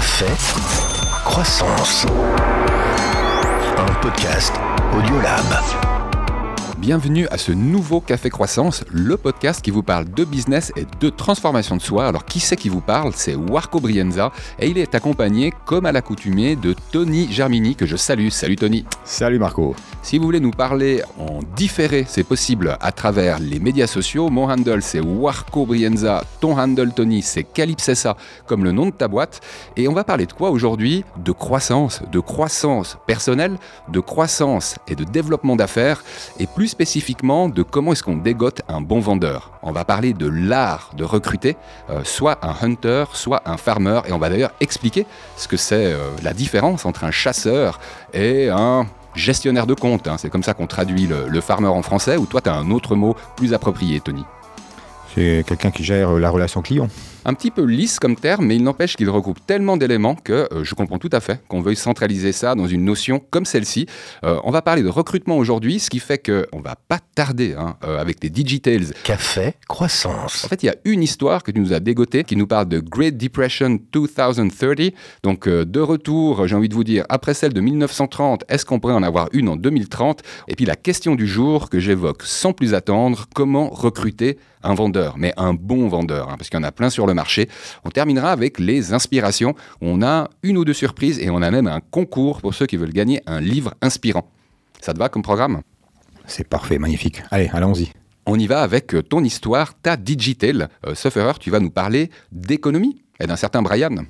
Café Croissance. Un podcast Audiolab. Bienvenue à ce nouveau Café Croissance, le podcast qui vous parle de business et de transformation de soi. Alors qui c'est qui vous parle? C'est Warco Brienza et il est accompagné, comme à l'accoutumée, de Tony Germini que je salue. Salut Tony. Salut Marco. Si vous voulez nous parler en différé, c'est possible à travers les médias sociaux. Mon handle c'est Warco Brienza, ton handle Tony c'est Calypsessa comme le nom de ta boîte. Et on va parler de quoi aujourd'hui? De croissance, de croissance personnelle, de croissance et de développement d'affaires et plus spécifiquement de comment est-ce qu'on dégote un bon vendeur. On va parler de l'art de recruter, euh, soit un hunter, soit un farmer, et on va d'ailleurs expliquer ce que c'est euh, la différence entre un chasseur et un gestionnaire de compte. hein. C'est comme ça qu'on traduit le, le farmer en français, ou toi tu as un autre mot plus approprié, Tony? C'est quelqu'un qui gère la relation client. Un petit peu lisse comme terme, mais il n'empêche qu'il regroupe tellement d'éléments que euh, je comprends tout à fait qu'on veuille centraliser ça dans une notion comme celle-ci. Euh, on va parler de recrutement aujourd'hui, ce qui fait qu'on va pas tarder hein, euh, avec les Digitales. Café Croissance. En fait, il y a une histoire que tu nous as dégotée qui nous parle de Great Depression 2030. Donc, de retour, j'ai envie de vous dire, après celle de 1930, est-ce qu'on pourrait en avoir une en 2030 Et puis la question du jour que j'évoque sans plus attendre, comment recruter un vendeur, mais un bon vendeur, hein, parce qu'il y en a plein sur le marché. On terminera avec les inspirations. On a une ou deux surprises et on a même un concours pour ceux qui veulent gagner un livre inspirant. Ça te va comme programme? C'est parfait, magnifique. Allez, allons-y. On y va avec ton histoire, ta digital. Euh, sauf erreur, tu vas nous parler d'économie et d'un certain Brian.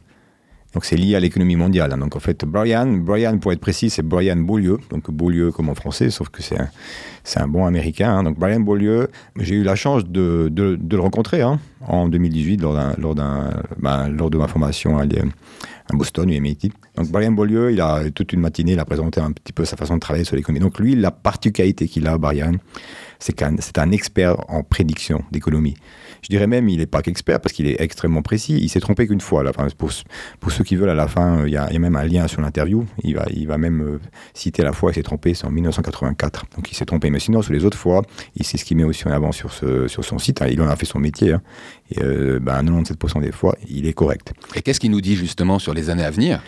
Donc c'est lié à l'économie mondiale. hein. Donc en fait, Brian, Brian pour être précis, c'est Brian Beaulieu. Donc Beaulieu comme en français, sauf que c'est un, bon américain. hein. Donc Brian Beaulieu, j'ai eu la chance de, le rencontrer hein, en 2018 lors, d'un, lors, d'un, ben, lors de ma formation à, à Boston, UMIT. Donc Brian Beaulieu, il a toute une matinée, il a présenté un petit peu sa façon de travailler sur l'économie. Donc lui, la particularité qu'il a, Brian, c'est qu'un c'est un expert en prédiction d'économie. Je dirais même, il n'est pas qu'expert parce qu'il est extrêmement précis. Il s'est trompé qu'une fois. Là. Pour, ceux qui veulent, à la fin, euh, il y, a même un lien sur l'interview. Il va, même euh, citer la fois il s'est trompé, c'est en 1984. Donc il s'est trompé. Mais sinon, sur les autres fois, il sait ce qu'il met aussi en avant sur, son site. hein. Il en a fait son métier. hein. Et euh, ben, 97% des fois, il est correct. Et qu'est-ce qu'il nous dit justement sur les années à venir?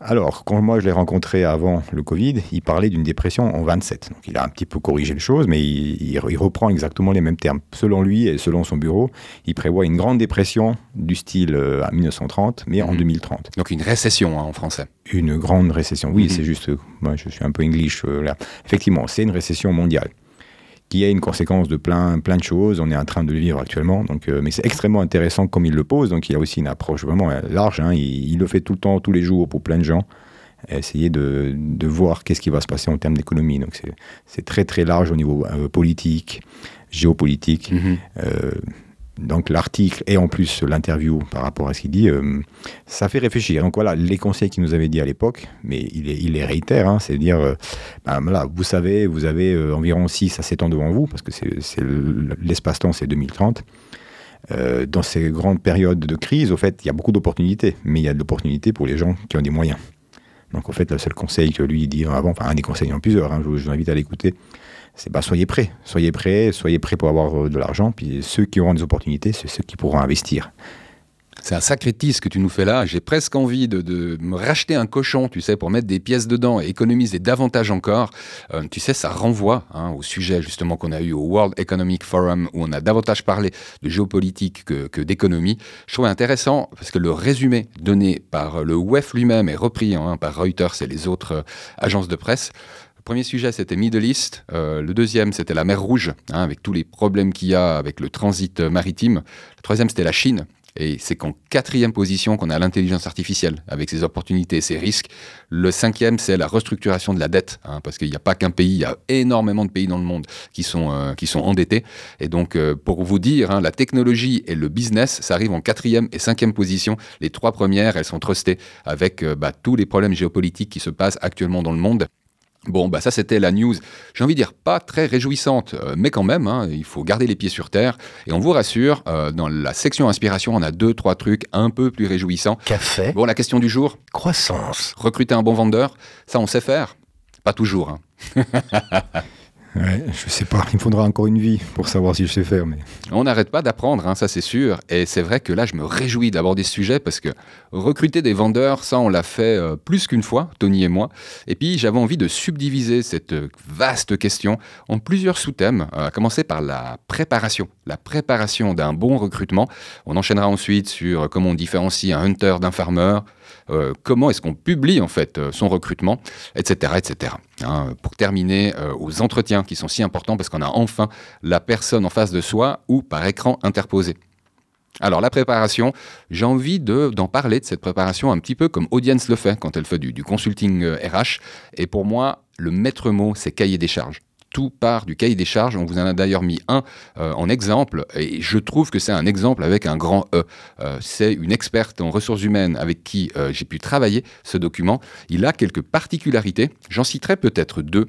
Alors, quand moi je l'ai rencontré avant le Covid, il parlait d'une dépression en 27. Donc il a un petit peu corrigé les choses, mais il, il- il reprend exactement les mêmes termes. Selon lui et selon son bureau, il prévoit une grande dépression du style euh, à 1930, mais en Mhm. 2030. Donc une récession hein, en français. Une grande récession. Oui, Mhm. c'est juste, euh, moi je suis un peu English euh, là. Effectivement, c'est une récession mondiale qui a une conséquence de plein, plein de choses. On est en train de le vivre actuellement. Donc, euh, mais c'est extrêmement intéressant comme il le pose. Donc, il a aussi une approche vraiment euh, large. hein. Il, il le fait tout le temps, tous les jours pour plein de gens. Essayer de, de voir qu'est-ce qui va se passer en termes d'économie. Donc, c'est- très, très large au niveau euh, politique, géopolitique. Mhm. Euh, donc l'article et en plus l'interview par rapport à ce qu'il dit, euh, ça fait réfléchir. Donc voilà les conseils qu'il nous avait dit à l'époque, mais il les, il les réitère, hein, c'est dire, euh, ben, vous savez, vous avez euh, environ 6 à 7 ans devant vous, parce que c'est c'est le- l'espace-temps, c'est 2030. Euh, dans ces grandes périodes de crise, au fait, il y a beaucoup d'opportunités, mais il y a de l'opportunité pour les gens qui ont des moyens. Donc, en fait, le seul conseil que lui dit avant, enfin, un des conseils en plusieurs, hein, je vous invite à l'écouter, c'est bah, soyez prêts. Soyez prêts, soyez prêts pour avoir euh, de l'argent. Puis ceux qui auront des opportunités, c'est ceux qui pourront investir. C'est un sacré tease que tu nous fais là. J'ai presque envie de, me racheter un cochon, tu sais, pour mettre des pièces dedans et économiser davantage encore. Euh, tu sais, ça renvoie hein, au sujet justement qu'on a eu au World Economic Forum où on a davantage parlé de géopolitique que, d'économie. Je trouve intéressant parce que le résumé donné par le WEF lui-même est repris hein, par Reuters et les autres euh, agences de presse. Premier sujet, c'était Middle East. Euh, le deuxième, c'était la mer Rouge, hein, avec tous les problèmes qu'il y a avec le transit euh, maritime. Le troisième, c'était la Chine. Et c'est qu'en quatrième position qu'on a l'intelligence artificielle, avec ses opportunités et ses risques. Le cinquième, c'est la restructuration de la dette, hein, parce qu'il n'y a pas qu'un pays, il y a énormément de pays dans le monde qui sont, euh, endettés. Et donc, pour vous dire, hein, la technologie et le business, ça arrive en quatrième et cinquième position. Les trois premières, elles sont trustées avec bah, tous les problèmes géopolitiques qui se passent actuellement dans le monde. Bon, bah ça c'était la news, j'ai envie de dire pas très réjouissante, euh, mais quand même, hein, il faut garder les pieds sur terre. Et on vous rassure, euh, dans la section inspiration, on a deux, trois trucs un peu plus réjouissants. Café Bon, la question du jour, Croissance. recruter un bon vendeur, ça on sait faire Pas toujours. hein. Ouais, je sais pas, il me faudra encore une vie pour savoir si je sais faire. Mais... On n'arrête pas d'apprendre, hein, ça c'est sûr. Et c'est vrai que là, je me réjouis d'aborder ce sujet parce que recruter des vendeurs, ça on l'a fait euh, plus qu'une fois, Tony et moi. Et puis j'avais envie de subdiviser cette euh, vaste question en plusieurs sous-thèmes, à commencer par la préparation. La préparation d'un bon recrutement. On enchaînera ensuite sur comment on différencie un hunter d'un farmer, euh, comment est-ce qu'on publie en fait son recrutement, etc. etc. Hein, pour terminer, aux entretiens qui sont si importants parce qu'on a enfin la personne en face de soi ou par écran interposé. Alors la préparation, j'ai envie d'en parler de cette préparation un petit peu comme Audience le fait quand elle fait du, du consulting RH. Euh, Et pour moi, le maître mot, c'est cahier des charges tout part du cahier des charges. On vous en a d'ailleurs mis un euh, en exemple, et je trouve que c'est un exemple avec un grand E. Euh, c'est une experte en ressources humaines avec qui euh, j'ai pu travailler ce document. Il a quelques particularités, j'en citerai peut-être deux.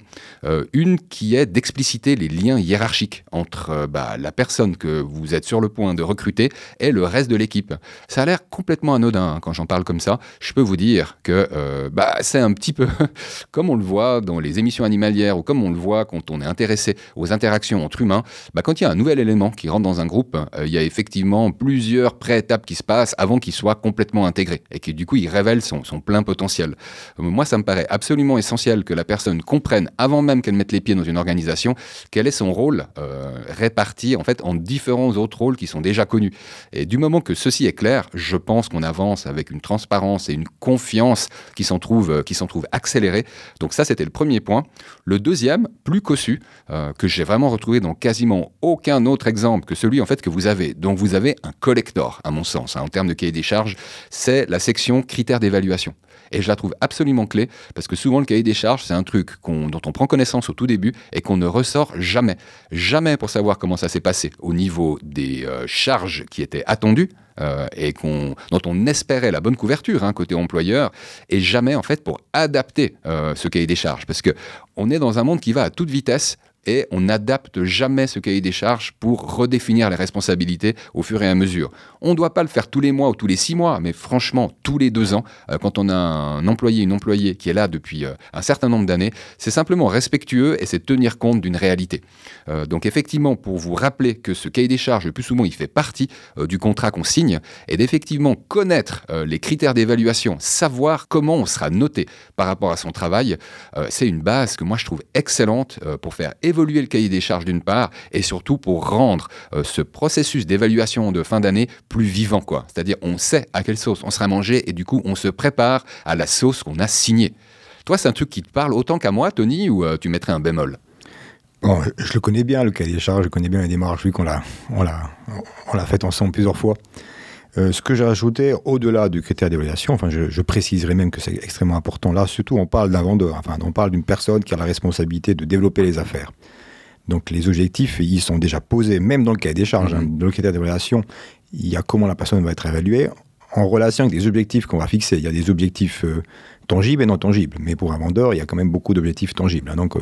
une qui est d'expliciter les liens hiérarchiques entre bah, la personne que vous êtes sur le point de recruter et le reste de l'équipe. Ça a l'air complètement anodin hein, quand j'en parle comme ça. Je peux vous dire que bah, c'est un petit peu comme on le voit dans les émissions animalières ou comme on le voit quand on on est intéressé aux interactions entre humains, bah, quand il y a un nouvel élément qui rentre dans un groupe, euh, il y a effectivement plusieurs pré-étapes qui se passent avant qu'il soit complètement intégré et que du coup il révèle son, plein potentiel. Euh, moi, ça me paraît absolument essentiel que la personne comprenne avant même qu'elle mette les pieds dans une organisation quel est son rôle euh, réparti en fait en différents autres rôles qui sont déjà connus. Et du moment que ceci est clair, je pense qu'on avance avec une transparence et une confiance qui s'en trouve, qui trouve accélérée. Donc ça, c'était le premier point. Le deuxième, plus cossu, euh, que j'ai vraiment retrouvé dans quasiment aucun autre exemple que celui en fait que vous avez. Donc vous avez un collector, à mon sens, hein, en termes de cahier des charges, c'est la section critères d'évaluation. Et je la trouve absolument clé parce que souvent le cahier des charges, c'est un truc dont on prend connaissance au tout début et qu'on ne ressort jamais. Jamais pour savoir comment ça s'est passé au niveau des euh, charges qui étaient attendues, euh, et dont on espérait la bonne couverture hein, côté employeur, et jamais en fait pour adapter euh, ce cahier des charges, parce que on est dans un monde qui va à toute vitesse et on n'adapte jamais ce cahier des charges pour redéfinir les responsabilités au fur et à mesure. On ne doit pas le faire tous les mois ou tous les six mois, mais franchement, tous les deux ans, euh, quand on a un employé, une employée qui est là depuis euh, un certain nombre d'années, c'est simplement respectueux et c'est tenir compte d'une réalité. Euh, donc effectivement, pour vous rappeler que ce cahier des charges, le plus souvent, il fait partie du contrat qu'on signe, et d'effectivement connaître les critères d'évaluation, savoir comment on sera noté par rapport à son travail, c'est une base que moi je trouve excellente pour faire évoluer évoluer le cahier des charges d'une part, et surtout pour rendre euh, ce processus d'évaluation de fin d'année plus vivant. quoi. C'est-à-dire on sait à quelle sauce on sera mangé, et du coup on se prépare à la sauce qu'on a signée. Toi, c'est un truc qui te parle autant qu'à moi, Tony, ou euh, tu mettrais un bémol? Bon, je le connais bien, le cahier des charges, je connais bien la démarche, vu qu'on l'a, on fait ensemble plusieurs fois. Euh, ce que j'ai ajouté, au-delà du critère d'évaluation, enfin, je, je, préciserai même que c'est extrêmement important. Là, surtout, on parle d'un vendeur, enfin, on parle d'une personne qui a la responsabilité de développer les affaires. Donc, les objectifs, ils sont déjà posés, même dans le cahier des charges, hein, mm-hmm. dans le critère d'évaluation. Il y a comment la personne va être évaluée en relation avec des objectifs qu'on va fixer. Il y a des objectifs euh, tangibles et non tangibles. Mais pour un vendeur, il y a quand même beaucoup d'objectifs tangibles. Hein. Donc, euh,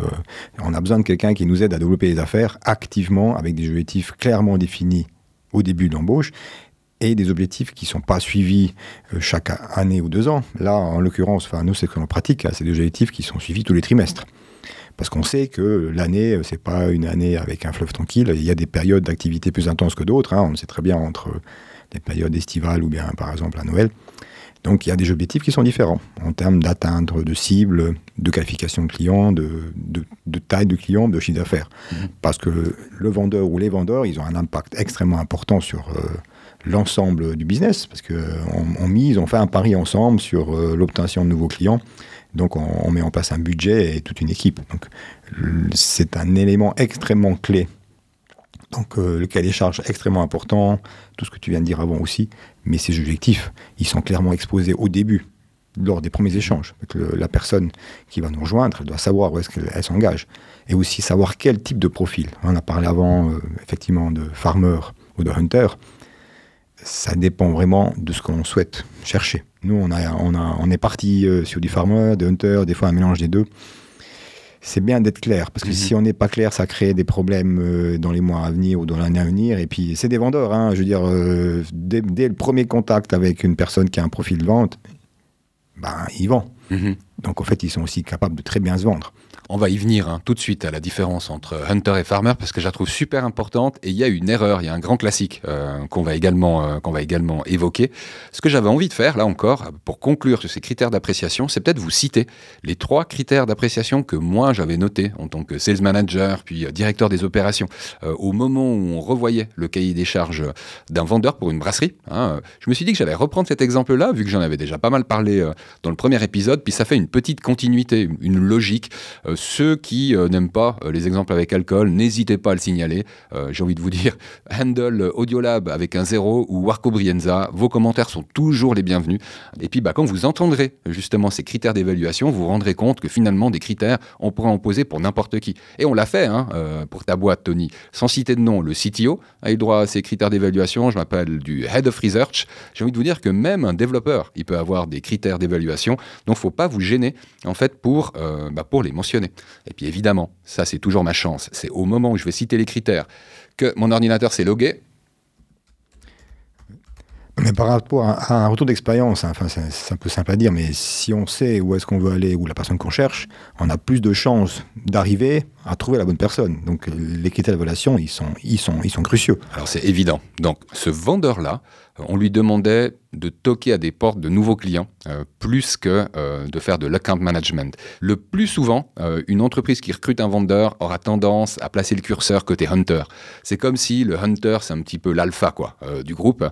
on a besoin de quelqu'un qui nous aide à développer les affaires activement, avec des objectifs clairement définis au début de l'embauche et des objectifs qui ne sont pas suivis euh, chaque année ou deux ans. Là, en l'occurrence, enfin, nous, c'est que l'on pratique, c'est des objectifs qui sont suivis tous les trimestres. Parce qu'on sait que l'année, euh, c'est pas une année avec un fleuve tranquille. Il y a des périodes d'activité plus intenses que d'autres. Hein. On le sait très bien entre les périodes estivales ou bien, par exemple, à Noël. Donc il y a des objectifs qui sont différents en termes d'atteindre de cibles, de qualification de clients, de, de, taille de client, de chiffre d'affaires. Mmh. Parce que le vendeur ou les vendeurs, ils ont un impact extrêmement important sur, euh, l'ensemble du business, parce qu'on on mise, on fait un pari ensemble sur euh, l'obtention de nouveaux clients. Donc on, met en place un budget et toute une équipe. Donc c'est un élément extrêmement clé. Donc euh, le cahier des charges extrêmement important, tout ce que tu viens de dire avant aussi, mais ces objectifs, ils sont clairement exposés au début, lors des premiers échanges. la personne qui va nous rejoindre, elle doit savoir où est-ce qu'elle s'engage. Et aussi savoir quel type de profil. On a parlé avant, euh, effectivement, de farmer ou de hunter ça dépend vraiment de ce qu'on souhaite chercher. Nous, on, a, on, a, on est parti euh, sur du farmer, de hunter, des fois un mélange des deux. C'est bien d'être clair, parce que mhm. si on n'est pas clair, ça crée des problèmes euh, dans les mois à venir ou dans l'année à venir. Et puis, c'est des vendeurs. Hein, je veux dire, euh, dès, le premier contact avec une personne qui a un profil de vente, ben, ils vendent. Mhm. Donc, en fait, ils sont aussi capables de très bien se vendre. On va y venir hein, tout de suite à la différence entre hunter et farmer parce que je la trouve super importante et il y a une erreur, il y a un grand classique euh, qu'on va également euh, va également évoquer. Ce que j'avais envie de faire là encore pour conclure sur ces critères d'appréciation, c'est peut-être vous citer les trois critères d'appréciation que moi j'avais notés en tant que sales manager puis euh, directeur des opérations au moment où on revoyait le cahier des charges d'un vendeur pour une brasserie. Hein, je me suis dit que j'allais reprendre cet exemple-là vu que j'en avais déjà pas mal parlé dans le premier épisode, puis ça fait une petite continuité, une logique ceux qui euh, n'aiment pas euh, les exemples avec alcool, n'hésitez pas à le signaler. Euh, j'ai envie de vous dire, Handle Audiolab avec un zéro ou Warco Brienza, vos commentaires sont toujours les bienvenus. Et puis bah, quand vous entendrez justement ces critères d'évaluation, vous vous rendrez compte que finalement des critères, on pourrait en poser pour n'importe qui. Et on l'a fait hein, pour ta boîte, Tony. Sans citer de nom, le CTO a eu droit à ces critères d'évaluation. Je m'appelle du Head of Research. J'ai envie de vous dire que même un développeur, il peut avoir des critères d'évaluation. Donc, faut pas vous gêner en fait pour, bah, pour les mentionner. Et puis évidemment, ça c'est toujours ma chance, c'est au moment où je vais citer les critères que mon ordinateur s'est logué. Mais par rapport à un retour d'expérience, hein, enfin, c'est un peu simple à dire, mais si on sait où est-ce qu'on veut aller, ou la personne qu'on cherche, on a plus de chances d'arriver à trouver la bonne personne. Donc les critères d'évaluation, ils sont, ils, sont, ils sont cruciaux. Alors c'est évident. Donc ce vendeur-là, on lui demandait de toquer à des portes de nouveaux clients euh, plus que euh, de faire de l'account management. Le plus souvent, euh, une entreprise qui recrute un vendeur aura tendance à placer le curseur côté hunter. C'est comme si le hunter, c'est un petit peu l'alpha quoi du groupe,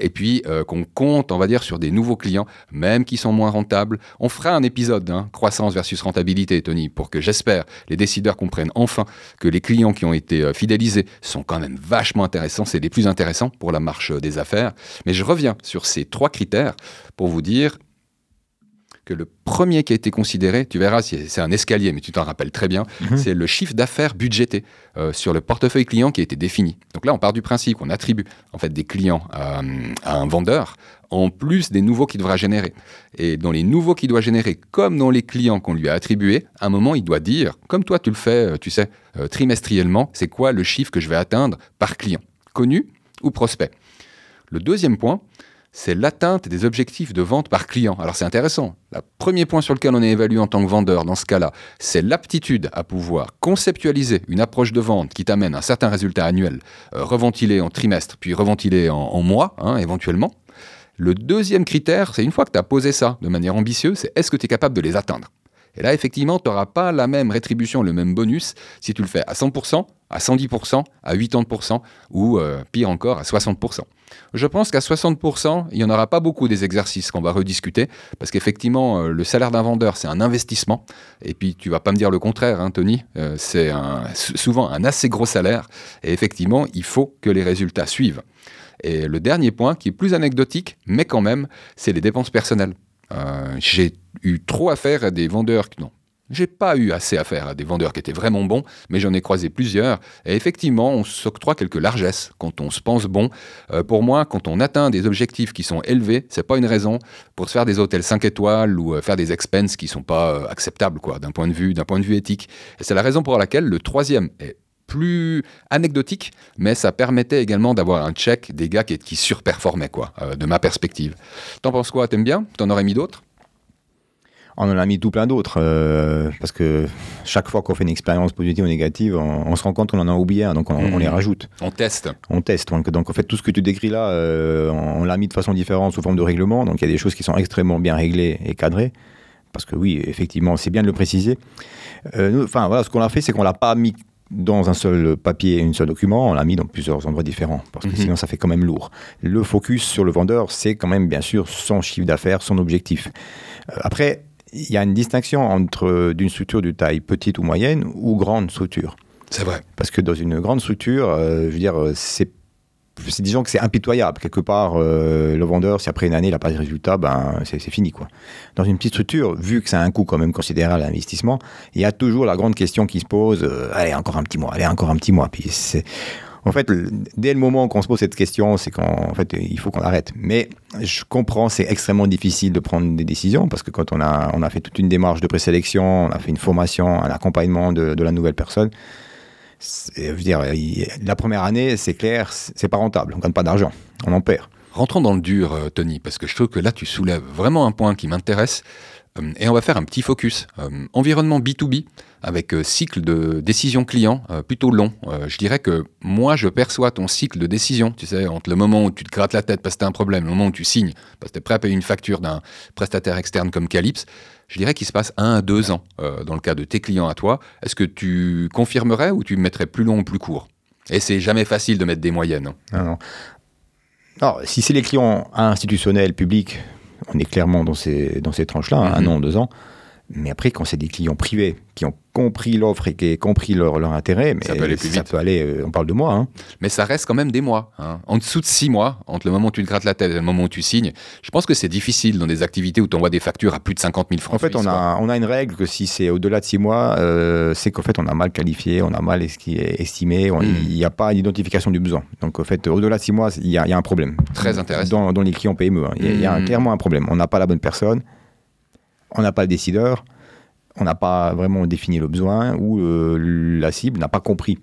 et puis qu'on compte, on va dire, sur des nouveaux clients, même qui sont moins rentables. On fera un épisode, hein, croissance versus rentabilité, Tony, pour que j'espère les décideurs comprennent enfin que les clients qui ont été fidélisés sont quand même vachement intéressants, c'est les plus intéressants pour la marche des affaires. Mais je reviens sur ces trois critères pour vous dire que le premier qui a été considéré, tu verras, c'est un escalier, mais tu t'en rappelles très bien, mhm. c'est le chiffre d'affaires budgété euh, sur le portefeuille client qui a été défini. Donc là, on part du principe qu'on attribue en fait des clients à, un vendeur en plus des nouveaux qu'il devra générer. Et dans les nouveaux qu'il doit générer, comme dans les clients qu'on lui a attribués, à un moment, il doit dire, comme toi tu le fais, euh, tu sais, euh, trimestriellement, c'est quoi le chiffre que je vais atteindre par client, connu ou prospect. Le deuxième point, c'est l'atteinte des objectifs de vente par client. Alors c'est intéressant. Le premier point sur lequel on est évalué en tant que vendeur dans ce cas-là, c'est l'aptitude à pouvoir conceptualiser une approche de vente qui t'amène un certain résultat annuel, euh, reventilé en trimestre, puis reventilé en, mois, hein, éventuellement. Le deuxième critère, c'est une fois que tu as posé ça de manière ambitieuse, c'est est-ce que tu es capable de les atteindre? Et là, effectivement, tu n'auras pas la même rétribution, le même bonus si tu le fais à 100%, à 110%, à 80% ou euh, pire encore à 60%. Je pense qu'à 60%, il n'y en aura pas beaucoup des exercices qu'on va rediscuter parce qu'effectivement, euh, le salaire d'un vendeur, c'est un investissement. Et puis, tu vas pas me dire le contraire, hein, Tony. Euh, c'est souvent un assez gros salaire. Et effectivement, il faut que les résultats suivent. Et le dernier point, qui est plus anecdotique, mais quand même, c'est les dépenses personnelles. Euh, j'ai eu trop affaire à des vendeurs qui non. J'ai pas eu assez affaire à des vendeurs qui étaient vraiment bons, mais j'en ai croisé plusieurs. Et effectivement, on s'octroie quelques largesses quand on se pense bon. Euh, pour moi, quand on atteint des objectifs qui sont élevés, c'est pas une raison pour se faire des hôtels 5 étoiles ou euh, faire des expenses qui sont pas acceptables, quoi, d'un point de vue, d'un point de vue éthique. Et c'est la raison pour laquelle le troisième est plus anecdotique, mais ça permettait également d'avoir un check des gars qui, qui surperformaient, quoi, euh, de ma perspective. T'en penses quoi? T'aimes bien? T'en aurais mis d'autres? On en a mis tout plein d'autres, euh, parce que chaque fois qu'on fait une expérience positive ou négative, on, se rend compte qu'on en a oublié un, donc on, les mmh. rajoute. On teste. On teste. Donc, donc en fait, tout ce que tu décris là, euh, on, l'a mis de façon différente sous forme de règlement. Donc il y a des choses qui sont extrêmement bien réglées et cadrées. Parce que oui, effectivement, c'est bien de le préciser. Enfin voilà, ce qu'on a fait, c'est qu'on l'a pas mis dans un seul papier, un seul document, on l'a mis dans plusieurs endroits différents, parce que mhm. sinon ça fait quand même lourd. Le focus sur le vendeur, c'est quand même bien sûr son chiffre d'affaires, son objectif. Euh, après, il y a une distinction entre d'une structure de taille petite ou moyenne ou grande structure. C'est vrai. Parce que dans une grande structure, euh, je veux dire, c'est disons que c'est impitoyable. Quelque part, euh, le vendeur, si après une année, il n'a pas de résultat, ben, c'est fini. Quoi. Dans une petite structure, vu que c'est un coût quand même considérable l'investissement, il y a toujours la grande question qui se pose, euh, allez, encore un petit mois, allez, encore un petit mois. Puis c'est... En fait, dès le moment qu'on se pose cette question, c'est qu'en fait, il faut qu'on arrête. Mais je comprends, c'est extrêmement difficile de prendre des décisions parce que quand on a, on a fait toute une démarche de présélection, on a fait une formation, un accompagnement de la nouvelle personne, je veux dire, la première année, c'est clair, c'est pas rentable. On gagne pas d'argent, on en perd. Rentrons dans le dur, euh, Tony, parce que je trouve que là, tu soulèves vraiment un point qui m'intéresse. Euh, et on va faire un petit focus. Euh, environnement B2B avec cycle de décision client plutôt long. je dirais que moi, je perçois ton cycle de décision, tu sais, entre le moment où tu te grattes la tête parce que tu as un problème, le moment où tu signes parce que tu es prêt à payer une facture d'un prestataire externe comme Calypse, je dirais qu'il se passe un à deux ans dans le cas de tes clients à toi. Est-ce que tu confirmerais ou tu mettrais plus long ou plus court? Et c'est jamais facile de mettre des moyennes. Hein. Non, non. Alors, si c'est les clients institutionnels, publics, on est clairement dans ces, dans ces tranches-là, hein, un mhm. an, deux ans. Mais après, quand c'est des clients privés qui ont compris l'offre et qui ont compris leur, leur intérêt, mais ça peut aller plus vite. peut aller, euh, on parle de mois. Hein. Mais ça reste quand même des mois. Hein. En dessous de six mois, entre le moment où tu te grattes la tête et le moment où tu signes, je pense que c'est difficile dans des activités où tu envoies des factures à plus de 50 000 francs. En fait, on, a, on a une règle que si c'est au-delà de six mois, euh, c'est qu'en fait, on a mal qualifié, on a mal estimé, hmm. il n'y a pas d'identification du besoin. Donc, en fait, au-delà de six mois, il y, a un problème. Très intéressant. Dans, les clients PME, hein. il y a, hmm. clairement un problème. On n'a pas la bonne personne, on n'a pas le décideur on n'a pas vraiment défini le besoin ou euh, la cible n'a pas compris.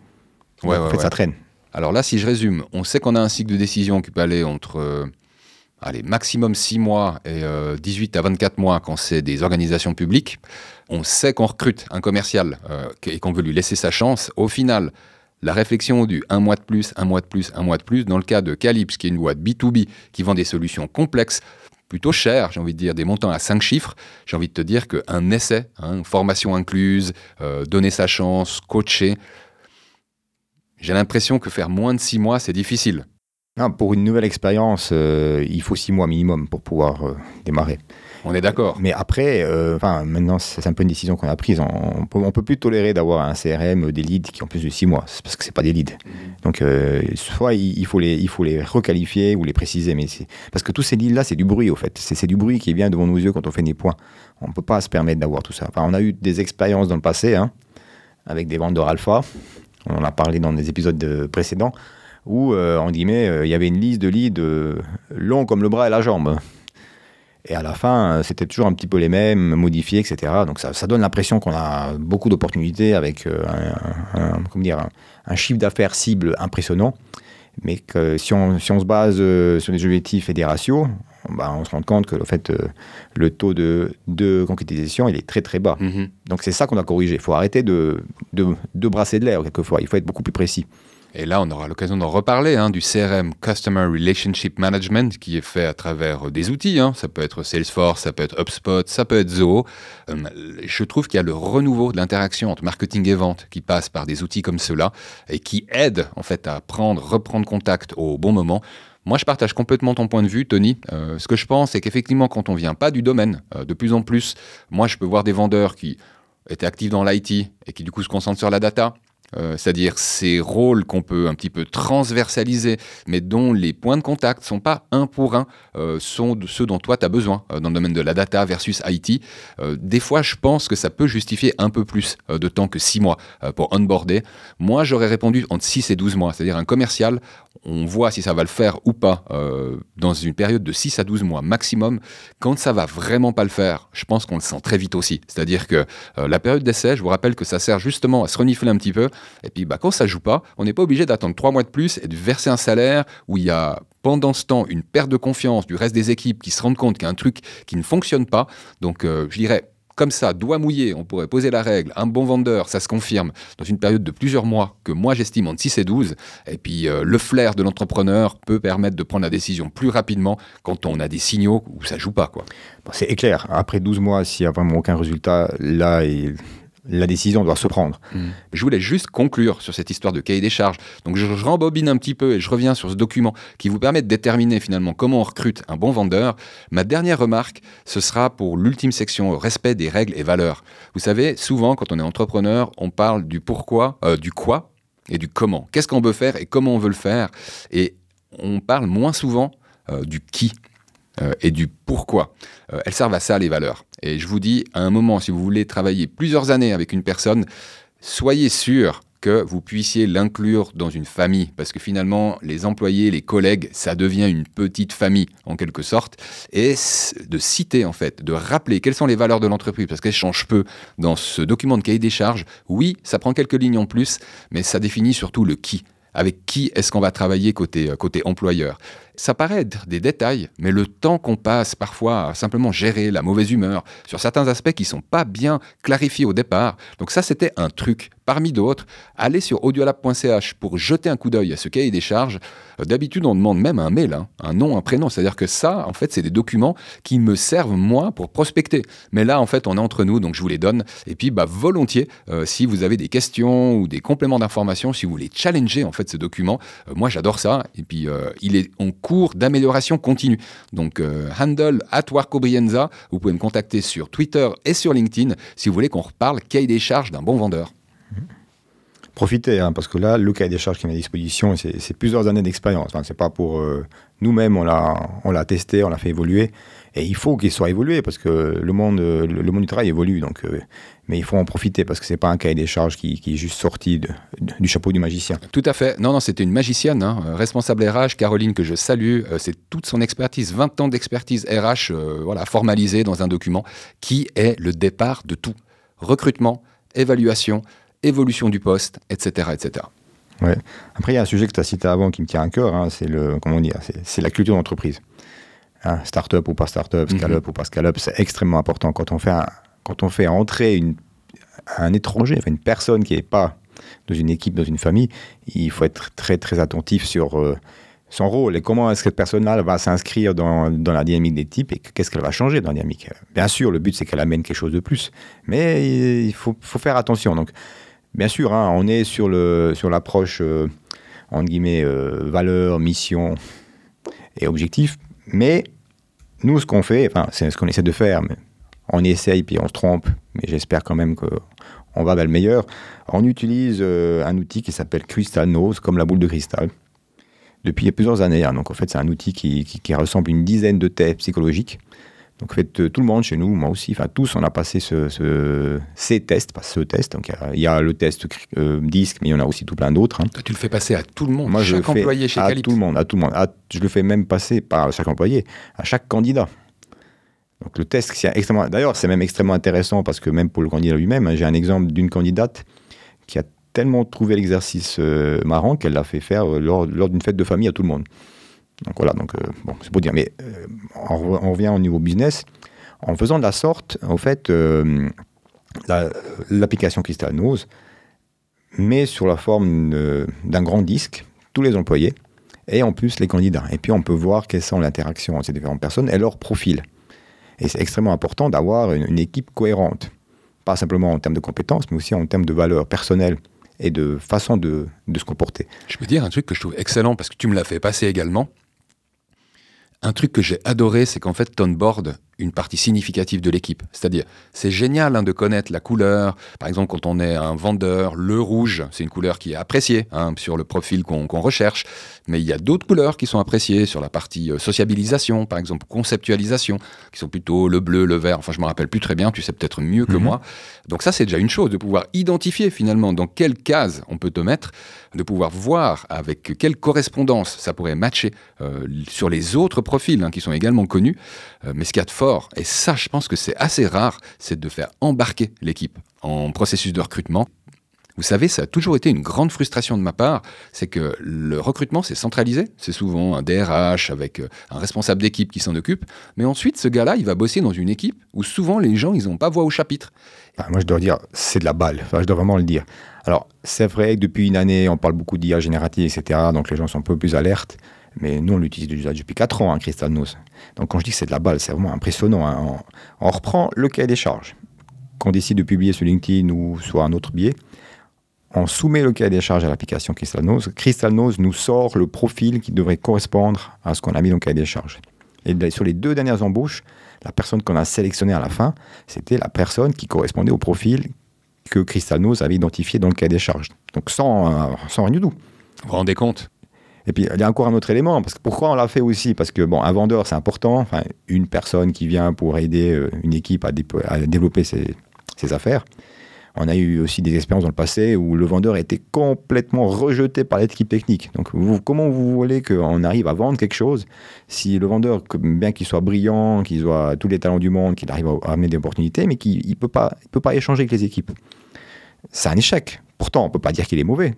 en fait, ça traîne. Alors là, si je résume, on sait qu'on a un cycle de décision qui peut aller entre euh, allez, maximum 6 mois et 18 euh, à 24 mois quand c'est des organisations publiques. On sait qu'on recrute un commercial et qu'on veut lui laisser sa chance. Au final, la réflexion du un mois de plus, un mois de plus, un mois de plus, dans le cas de Calypse, qui est une boîte B2B qui vend des solutions complexes, plutôt cher, j'ai envie de dire, des montants à 5 chiffres, j'ai envie de te dire qu'un essai, hein, formation incluse, euh, donner sa chance, coacher, j'ai l'impression que faire moins de 6 mois, c'est difficile. pour une nouvelle expérience, euh, il faut 6 mois minimum pour pouvoir euh, démarrer. On est d'accord. Mais après, euh, enfin, maintenant, c'est un peu une décision qu'on a prise. On, on, peut, plus tolérer d'avoir un CRM, des leads qui ont plus de 6 mois, parce que c'est pas des leads. Donc, euh, soit il, faut les, il faut les requalifier ou les préciser, mais parce que tous ces leads-là, c'est du bruit, au fait. C'est du bruit qui vient devant nos yeux quand on fait des points. On peut pas se permettre d'avoir tout ça. Enfin, on a eu des expériences dans le passé, hein, avec des vendeurs alpha. On en a parlé dans des épisodes précédents où, euh, en guillemets, il y avait une liste de leads long comme le bras et la jambe. Et à la fin, euh, c'était toujours un petit peu les mêmes, modifiés, etc. Donc ça, donne l'impression qu'on a beaucoup d'opportunités avec euh, un, dire, un, chiffre d'affaires cible impressionnant. Mais que si on, si on se base euh, sur des objectifs et des ratios, bah, on se rend compte que le, fait, le taux de, de concrétisation il est très très bas. Mm-hmm. Donc c'est ça qu'on a corrigé. Il faut arrêter de, de, de brasser de l'air quelquefois. Il faut être beaucoup plus précis. Et là, on aura l'occasion d'en reparler, hein, du CRM Customer Relationship Management, qui est fait à travers des outils. Hein. Ça peut être Salesforce, ça peut être HubSpot, ça peut être Zoho. Euh, je trouve qu'il y a le renouveau de l'interaction entre marketing et vente qui passe par des outils comme ceux-là et qui aident en fait à prendre, reprendre contact au bon moment. Moi, je partage complètement ton point de vue, Tony. Euh, ce que je pense, c'est qu'effectivement, quand on vient pas du domaine, euh, de plus en plus, moi, je peux voir des vendeurs qui étaient actifs dans l'IT et qui du coup se concentrent sur la data, euh, c'est-à-dire ces rôles qu'on peut un petit peu transversaliser, mais dont les points de contact sont pas un pour un, euh, sont ceux dont toi tu as besoin euh, dans le domaine de la data versus IT. des fois, je pense que ça peut justifier un peu plus de temps que 6 mois pour onboarder. Moi, j'aurais répondu entre 6 et 12 mois, c'est-à-dire un commercial, on voit si ça va le faire ou pas dans une période de 6 à 12 mois maximum. Quand ça va vraiment pas le faire, je pense qu'on le sent très vite aussi. C'est-à-dire que la période d'essai, je vous rappelle que ça sert justement à se renifler un petit peu et puis, bah, quand ça joue pas, on n'est pas obligé d'attendre trois mois de plus et de verser un salaire où il y a pendant ce temps une perte de confiance du reste des équipes qui se rendent compte qu'il y a un truc qui ne fonctionne pas. Donc, euh, je dirais, comme ça, doigt mouillé, on pourrait poser la règle, un bon vendeur, ça se confirme dans une période de plusieurs mois que moi j'estime entre 6 et 12. Et puis euh, le flair de l'entrepreneur peut permettre de prendre la décision plus rapidement quand on a des signaux où ça joue pas. c'est clair. Après 12 mois, s'il n'y a vraiment aucun résultat, là, il la décision doit se prendre. Hmm. Je voulais juste conclure sur cette histoire de cahier des charges. Donc je, rembobine un petit peu et je reviens sur ce document qui vous permet de déterminer finalement comment on recrute un bon vendeur. Ma dernière remarque, ce sera pour l'ultime section respect des règles et valeurs. Vous savez, souvent quand on est entrepreneur, on parle du pourquoi, euh, du quoi et du comment. Qu'est-ce qu'on veut faire et comment on veut le faire? Et on parle moins souvent euh, du qui. Euh, et du pourquoi. Euh, elles servent à ça, les valeurs. Et je vous dis, à un moment, si vous voulez travailler plusieurs années avec une personne, soyez sûr que vous puissiez l'inclure dans une famille, parce que finalement, les employés, les collègues, ça devient une petite famille, en quelque sorte, et de citer, en fait, de rappeler quelles sont les valeurs de l'entreprise, parce qu'elles changent peu dans ce document de cahier des charges. Oui, ça prend quelques lignes en plus, mais ça définit surtout le qui avec qui est-ce qu'on va travailler côté, euh, côté employeur? Ça paraît être des détails, mais le temps qu'on passe parfois à simplement gérer la mauvaise humeur sur certains aspects qui sont pas bien clarifiés au départ. Donc ça, c'était un truc parmi d'autres. Allez sur audiolab.ch pour jeter un coup d'œil à ce cahier des charges. Euh, d'habitude, on demande même un mail, hein, un nom, un prénom. C'est-à-dire que ça, en fait, c'est des documents qui me servent moi pour prospecter. Mais là, en fait, on est entre nous, donc je vous les donne. Et puis, bah, volontiers, euh, si vous avez des questions ou des compléments d'information, si vous voulez challenger en fait ce document, euh, moi j'adore ça. Et puis, il est en cours d'amélioration continue. Donc, handle at Warcobrienza, vous pouvez me contacter sur Twitter et sur LinkedIn si vous voulez qu'on reparle cahier des charges d'un bon vendeur. Profitez, hein, parce que là, le cahier des charges qui est à disposition, c'est plusieurs années d'expérience. Enfin, c'est pas pour euh, nous-mêmes, on l'a testé, on l'a fait évoluer, et il faut qu'il soit évolué parce que le monde, le, monde du travail évolue. Donc, euh, mais il faut en profiter parce que c'est pas un cahier des charges qui, est juste sorti du chapeau du magicien. Tout à fait. Non, non, c'était une magicienne, hein, responsable RH, Caroline que je salue. Euh, c'est toute son expertise, 20 ans d'expertise RH, voilà, formalisée dans un document qui est le départ de tout. Recrutement, évaluation, évolution du poste, etc. etc. Ouais. Après, il y a un sujet que tu as cité avant qui me tient à cœur, hein, c'est le comment dire, c'est la culture d'entreprise. Hein, start-up ou pas start-up, mhm. scale-up ou pas scale-up, c'est extrêmement important. Quand on fait, quand on fait entrer un étranger, une personne qui n'est pas dans une équipe, dans une famille, il faut être très très attentif sur euh, son rôle et comment est-ce que cette personne-là va s'inscrire dans, la dynamique des types et qu'est-ce qu'elle va changer dans la dynamique. Bien sûr, le but c'est qu'elle amène quelque chose de plus, mais il faut, faire attention. Donc, bien sûr, hein, on est sur l'approche euh, entre guillemets euh, valeur, mission et objectif, mais nous, ce qu'on fait, enfin, c'est ce qu'on essaie de faire, mais on essaye puis on se trompe, mais j'espère quand même qu'on va vers le meilleur. On utilise euh, un outil qui s'appelle Crystal Nose, comme la boule de cristal depuis plusieurs années. Hein. Donc en fait, c'est un outil qui, qui, ressemble à une dizaine de tests psychologiques. Donc en fait, euh, tout le monde chez nous, moi aussi, enfin tous, on a passé ce, ces tests, pas ce test. Donc il y a le test euh, disque, mais il y en a aussi tout plein d'autres. Hein. Tu le fais passer à tout le monde, moi, chaque je employé chez à tout le monde, à tout le monde. je le fais même passer par chaque employé, à chaque candidat. D'ailleurs, c'est même extrêmement intéressant parce que même pour le candidat lui-même, hein, j'ai un exemple d'une candidate qui a tellement trouvé l'exercice euh, marrant qu'elle l'a fait faire euh, lors, d'une fête de famille à tout le monde. Donc voilà, donc euh, c'est pour dire. Mais on, revient au niveau business. En faisant de la sorte, en fait, l'application Crystal Nose met sur la forme d'un grand disque tous les employés et en plus les candidats. Et puis on peut voir quelles sont l'interaction entre ces différentes personnes et leur profil. Et c'est extrêmement important d'avoir une, équipe cohérente, pas simplement en termes de compétences, mais aussi en termes de valeurs personnelles et de façon de, de se comporter. Je peux dire un truc que je trouve excellent parce que tu me l'as fait passer également. Un truc que j'ai adoré, c'est qu'en fait, ton board une partie significative de l'équipe. C'est-à-dire, c'est génial hein, de connaître la couleur. Par exemple, quand on est un vendeur, le rouge, c'est une couleur qui est appréciée hein, sur le profil qu'on recherche. Mais il y a d'autres couleurs qui sont appréciées sur la partie euh, sociabilisation, par exemple, conceptualisation, qui sont plutôt le bleu, le vert. Enfin, je me rappelle plus très bien, tu sais peut-être mieux que mhm. moi. Donc ça, c'est déjà une chose, de pouvoir identifier finalement dans quelle case on peut te mettre, de pouvoir voir avec quelle correspondance ça pourrait matcher euh, sur les autres profils hein, qui sont également connus. Euh, mais ce qu'il y a de fort, et ça je pense que c'est assez rare, c'est de faire embarquer l'équipe en processus de recrutement. Vous savez, ça a toujours été une grande frustration de ma part, c'est que le recrutement c'est centralisé, c'est souvent un DRH avec euh, un responsable d'équipe qui s'en occupe, mais ensuite ce gars-là, il va bosser dans une équipe où souvent les gens, ils n'ont pas voix au chapitre. Moi je dois dire, c'est de la balle, je dois vraiment le dire. Alors c'est vrai que depuis une année, on parle beaucoup d'IA générative, etc., donc les gens sont un peu plus alertes. Mais nous, on l'utilise depuis 4 ans, hein, Crystal Nose. Donc quand je dis que c'est de la balle, c'est vraiment impressionnant. Hein. On, reprend le cahier des charges. Qu'on décide de publier sur LinkedIn ou sur un autre biais, on soumet le cahier des charges à l'application. Crystal Nose nous sort le profil qui devrait correspondre à ce qu'on a mis dans le cahier des charges. Et sur les deux dernières embauches, la personne qu'on a sélectionnée à la fin, c'était la personne qui correspondait au profil que Crystal Nose avait identifié dans le cahier des charges. Donc sans, euh, sans rien du tout. Vous vous rendez compte? Et puis, il y a encore un autre élément. Parce que pourquoi on l'a fait aussi? Parce que, bon, un vendeur, c'est important. Enfin, une personne qui vient pour aider euh, une équipe à, développer ses, affaires. On a eu aussi des expériences dans le passé où le vendeur a été complètement rejeté par l'équipe technique. Donc, comment vous voulez qu'on arrive à vendre quelque chose si le vendeur, bien qu'il soit brillant, qu'il soit tous les talents du monde, qu'il arrive à amener des opportunités, mais qu'il ne peut, pas, peut pas échanger avec les équipes? C'est un échec. Pourtant, on ne peut pas dire qu'il est mauvais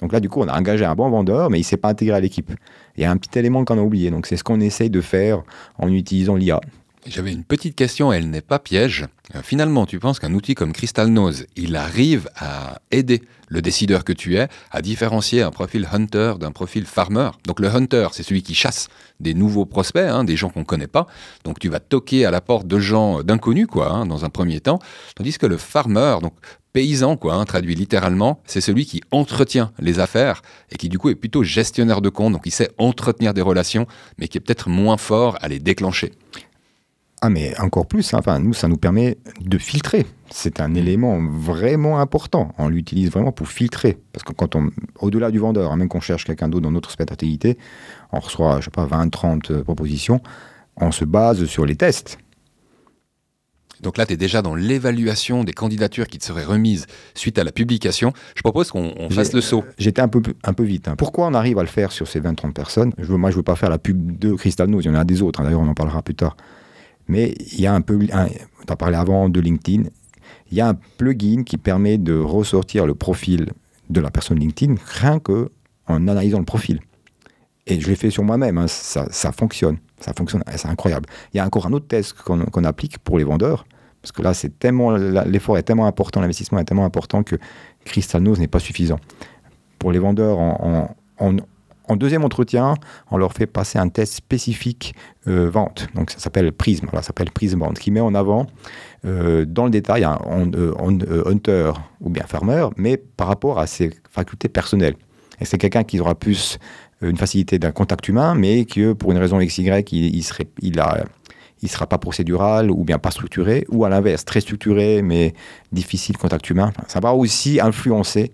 Donc là, du coup, on a engagé un bon vendeur, mais il ne s'est pas intégré à l'équipe. Il y a un petit élément qu'on a oublié. Donc c'est ce qu'on essaye de faire en utilisant l'IA. J'avais une petite question, elle n'est pas piège. Euh, finalement, tu penses qu'un outil comme Crystal Nose, il arrive à aider le décideur que tu es à différencier un profil hunter d'un profil farmer? Donc le hunter, c'est celui qui chasse des nouveaux prospects, hein, des gens qu'on ne connaît pas. Donc tu vas toquer à la porte de gens d'inconnus, quoi, hein, dans un premier temps. Tandis que le farmer, donc paysan, quoi, hein, traduit littéralement, c'est celui qui entretient les affaires et qui du coup est plutôt gestionnaire de compte, donc il sait entretenir des relations, mais qui est peut-être moins fort à les déclencher. Ah, mais encore plus, hein. enfin, nous, ça nous permet de filtrer. C'est un élément vraiment important. On l'utilise vraiment pour filtrer. Parce que quand on, au-delà du vendeur, hein, même qu'on cherche quelqu'un d'autre dans notre spectre d'activité, on reçoit, je sais pas, 20, 30 euh, propositions. On se base sur les tests. Donc là, tu es déjà dans l'évaluation des candidatures qui te seraient remises suite à la publication. Je propose qu'on fasse le saut. J'étais un peu, un peu vite. Hein. Pourquoi on arrive à le faire sur ces 20-30 personnes? Je veux, Moi, je ne veux pas faire la pub de Crystal Nose. Il y en a des autres. D'ailleurs, on en parlera plus tard. Mais il y a un tu as parlé avant de LinkedIn, il y a un plugin qui permet de ressortir le profil de la personne LinkedIn rien qu'en analysant le profil. Et je l'ai fait sur moi-même, hein. ça, ça, fonctionne, ça fonctionne, c'est incroyable. Il y a encore un autre test qu'on applique pour les vendeurs, parce que là, c'est tellement l'effort est tellement important, l'investissement est tellement important que Crystal Nose n'est pas suffisant. Pour les vendeurs, en, en, en deuxième entretien, on leur fait passer un test spécifique euh, vente. Donc ça s'appelle Prism, ça s'appelle Prism Vente, qui met en avant euh, dans le détail un euh, hunter ou bien farmer, mais par rapport à ses facultés personnelles. Et c'est quelqu'un qui aura plus une facilité d'un contact humain, mais que pour une raison XY, il, il il il sera pas procédural ou bien pas structuré, ou à l'inverse, très structuré mais difficile contact humain. Ça va aussi influencer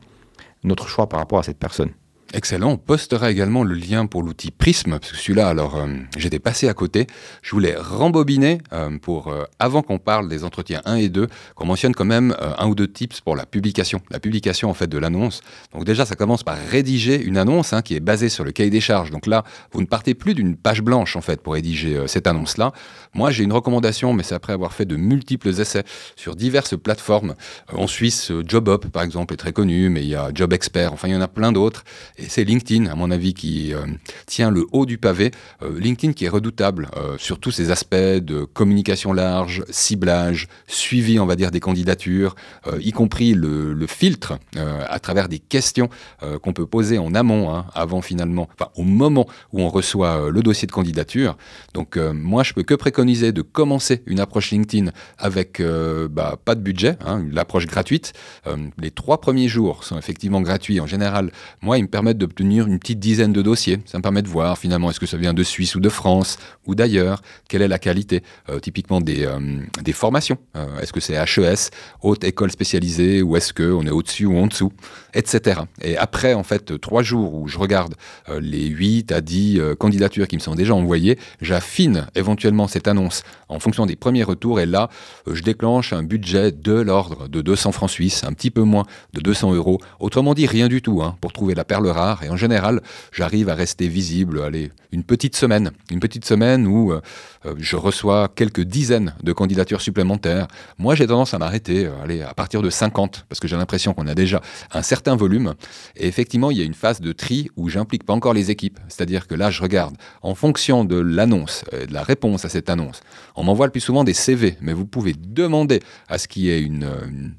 notre choix par rapport à cette personne. Excellent. On postera également le lien pour l'outil Prism, parce que celui-là, alors, euh, j'étais passé à côté. Je voulais rembobiner euh, pour, euh, avant qu'on parle des entretiens 1 et 2, qu'on mentionne quand même un ou deux tips pour la publication. La publication, en fait, de l'annonce. Donc, déjà, ça commence par rédiger une annonce hein, qui est basée sur le cahier des charges. Donc là, vous ne partez plus d'une page blanche, en fait, pour rédiger cette annonce-là. Moi, j'ai une recommandation, mais c'est après avoir fait de multiples essais sur diverses plateformes. en Suisse, JobUp, par exemple, est très connu, mais il y a Job Expert. Enfin, il y en a plein d'autres. C'est LinkedIn, à mon avis, qui euh, tient le haut du pavé. Euh, LinkedIn qui est redoutable euh, sur tous ces aspects de communication large, ciblage, suivi, on va dire, des candidatures, y compris le, filtre à travers des questions qu'on peut poser en amont, hein, avant finalement, au moment où on reçoit le dossier de candidature. Donc moi, je peux que préconiser de commencer une approche LinkedIn avec bah, pas de budget, hein, l'approche gratuite. les trois premiers jours sont effectivement gratuits. En général, moi, ils me permettent d'obtenir une petite dizaine de dossiers. Ça me permet de voir finalement est-ce que ça vient de Suisse ou de France ou d'ailleurs, quelle est la qualité euh, typiquement des, euh, des formations. Euh, est-ce que c'est HES, haute école spécialisée ou est-ce qu'on est au-dessus ou en dessous, etc. Et après en fait trois jours où je regarde les 8 à 10 candidatures qui me sont déjà envoyées, j'affine éventuellement cette annonce en fonction des premiers retours et là je déclenche un budget de l'ordre de 200 francs suisses, un petit peu moins de 200 euros. Autrement dit rien du tout hein, pour trouver la perle rare et en général, j'arrive à rester visible, allez, une petite semaine. Une petite semaine où euh, euh, je reçois quelques dizaines de candidatures supplémentaires. Moi, j'ai tendance à m'arrêter, euh, allez, à partir de 50, parce que j'ai l'impression qu'on a déjà un certain volume. Et effectivement, il y a une phase de tri où j'implique pas encore les équipes. C'est-à-dire que là, je regarde en fonction de l'annonce, de la réponse à cette annonce. On m'envoie le plus souvent des CV, mais vous pouvez demander à ce qu'il y ait une,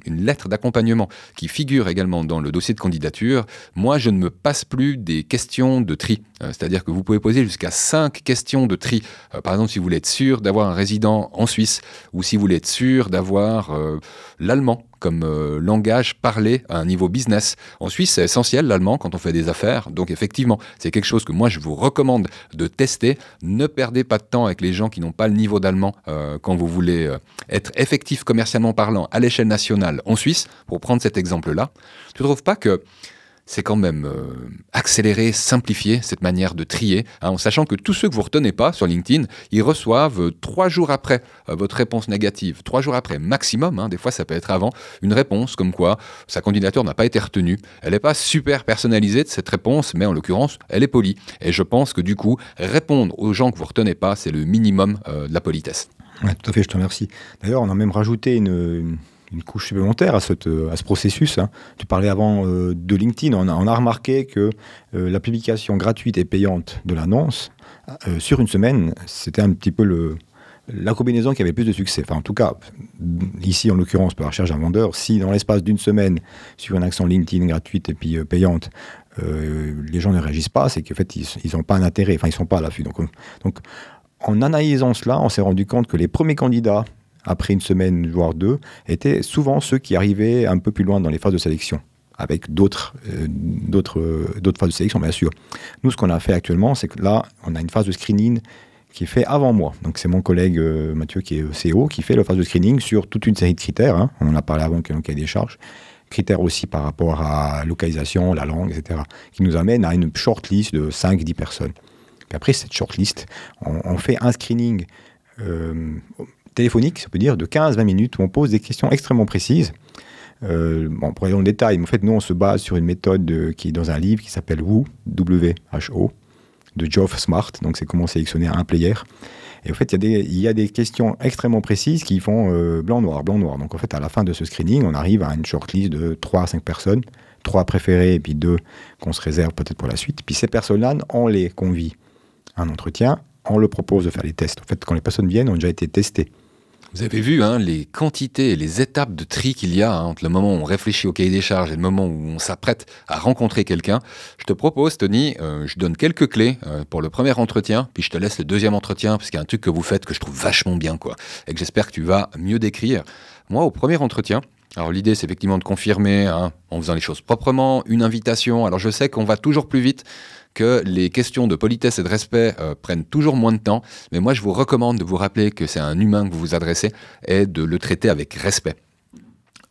une lettre d'accompagnement qui figure également dans le dossier de candidature. Moi, je ne me passe plus des questions de tri. Euh, c'est-à-dire que vous pouvez poser jusqu'à 5 questions de tri. Euh, par exemple, si vous voulez être sûr d'avoir un résident en Suisse ou si vous voulez être sûr d'avoir euh, l'allemand comme langage parlé à un niveau business. En Suisse, c'est essentiel l'allemand quand on fait des affaires. Donc effectivement, c'est quelque chose que moi je vous recommande de tester. Ne perdez pas de temps avec les gens qui n'ont pas le niveau d'allemand quand vous voulez être effectif commercialement parlant à l'échelle nationale en Suisse. Pour prendre cet exemple-là, tu ne trouves pas que c'est quand même euh, accélérer, simplifier cette manière de trier, hein, en sachant que tous ceux que vous retenez pas sur LinkedIn, ils reçoivent euh, trois jours après euh, votre réponse négative, trois jours après maximum, hein, des fois ça peut être avant, une réponse comme quoi sa candidature n'a pas été retenue. Elle n'est pas super personnalisée de cette réponse, mais en l'occurrence, elle est polie. Et je pense que du coup, répondre aux gens que vous retenez pas, c'est le minimum de la politesse. Oui, tout à fait, je te remercie. D'ailleurs, on a même rajouté une couche supplémentaire à, cette, à ce processus. Hein. Tu parlais avant de LinkedIn, on a, on a remarqué que la publication gratuite et payante de l'annonce, sur une semaine, c'était un petit peu le, la combinaison qui avait plus de succès. Enfin, en tout cas, ici, en l'occurrence, pour la recherche d'un vendeur, si dans l'espace d'une semaine, sur une action LinkedIn gratuite et puis payante, euh, les gens ne réagissent pas, c'est qu'en fait, ils n'ont pas un intérêt, enfin, ils ne sont pas à l'affût. Donc, donc, en analysant cela, on s'est rendu compte que les premiers candidats, après une semaine, voire deux, étaient souvent ceux qui arrivaient un peu plus loin dans les phases de sélection avec d'autres euh, d'autres d'autres phases de sélection, bien sûr. Nous, ce qu'on a fait actuellement, c'est que là, on a une phase de screening qui est fait avant moi. Donc c'est mon collègue euh, Mathieu qui est CEO qui fait la phase de screening sur toute une série de critères. Hein. On en a parlé avant qu'il y ait des charges critères aussi par rapport à localisation, la langue, etc., qui nous amène à une shortlist de 5-10 personnes. Puis après cette shortlist, on, on fait un screening euh, téléphonique, ça peut dire, de 15-20 minutes où on pose des questions extrêmement précises. Euh, bon, pour aller dans le détail, mais en fait, nous, on se base sur une méthode qui est dans un livre qui s'appelle WHO, W-H-O, de Geoff Smart. Donc, c'est comment sélectionner un player. Et en fait, il y, a des, a questions extrêmement précises qui font euh, blanc-noir, blanc-noir. Donc en fait, à la fin de ce screening, on arrive à une shortlist de 3 à 5 personnes, 3 préférées et puis 2 qu'on se réserve peut-être pour la suite. Puis ces personnes-là, on les convie à un entretien, on leur propose de faire les tests. En fait, quand les personnes viennent, ont déjà été testées. Vous avez vu hein, les quantités et les étapes de tri qu'il y a hein, entre le moment où on réfléchit au cahier des charges et le moment où on s'apprête à rencontrer quelqu'un. Je te propose, Tony, euh, je donne quelques clés euh, pour le premier entretien, puis je te laisse le deuxième entretien, parce qu'il y a un truc que vous faites que je trouve vachement bien, quoi, et que j'espère que tu vas mieux décrire. Moi, au premier entretien, alors l'idée, c'est effectivement de confirmer, hein, en faisant les choses proprement, une invitation. Alors je sais qu'on va toujours plus vite que les questions de politesse et de respect euh, prennent toujours moins de temps, mais moi je vous recommande de vous rappeler que c'est un humain que vous vous adressez et de le traiter avec respect.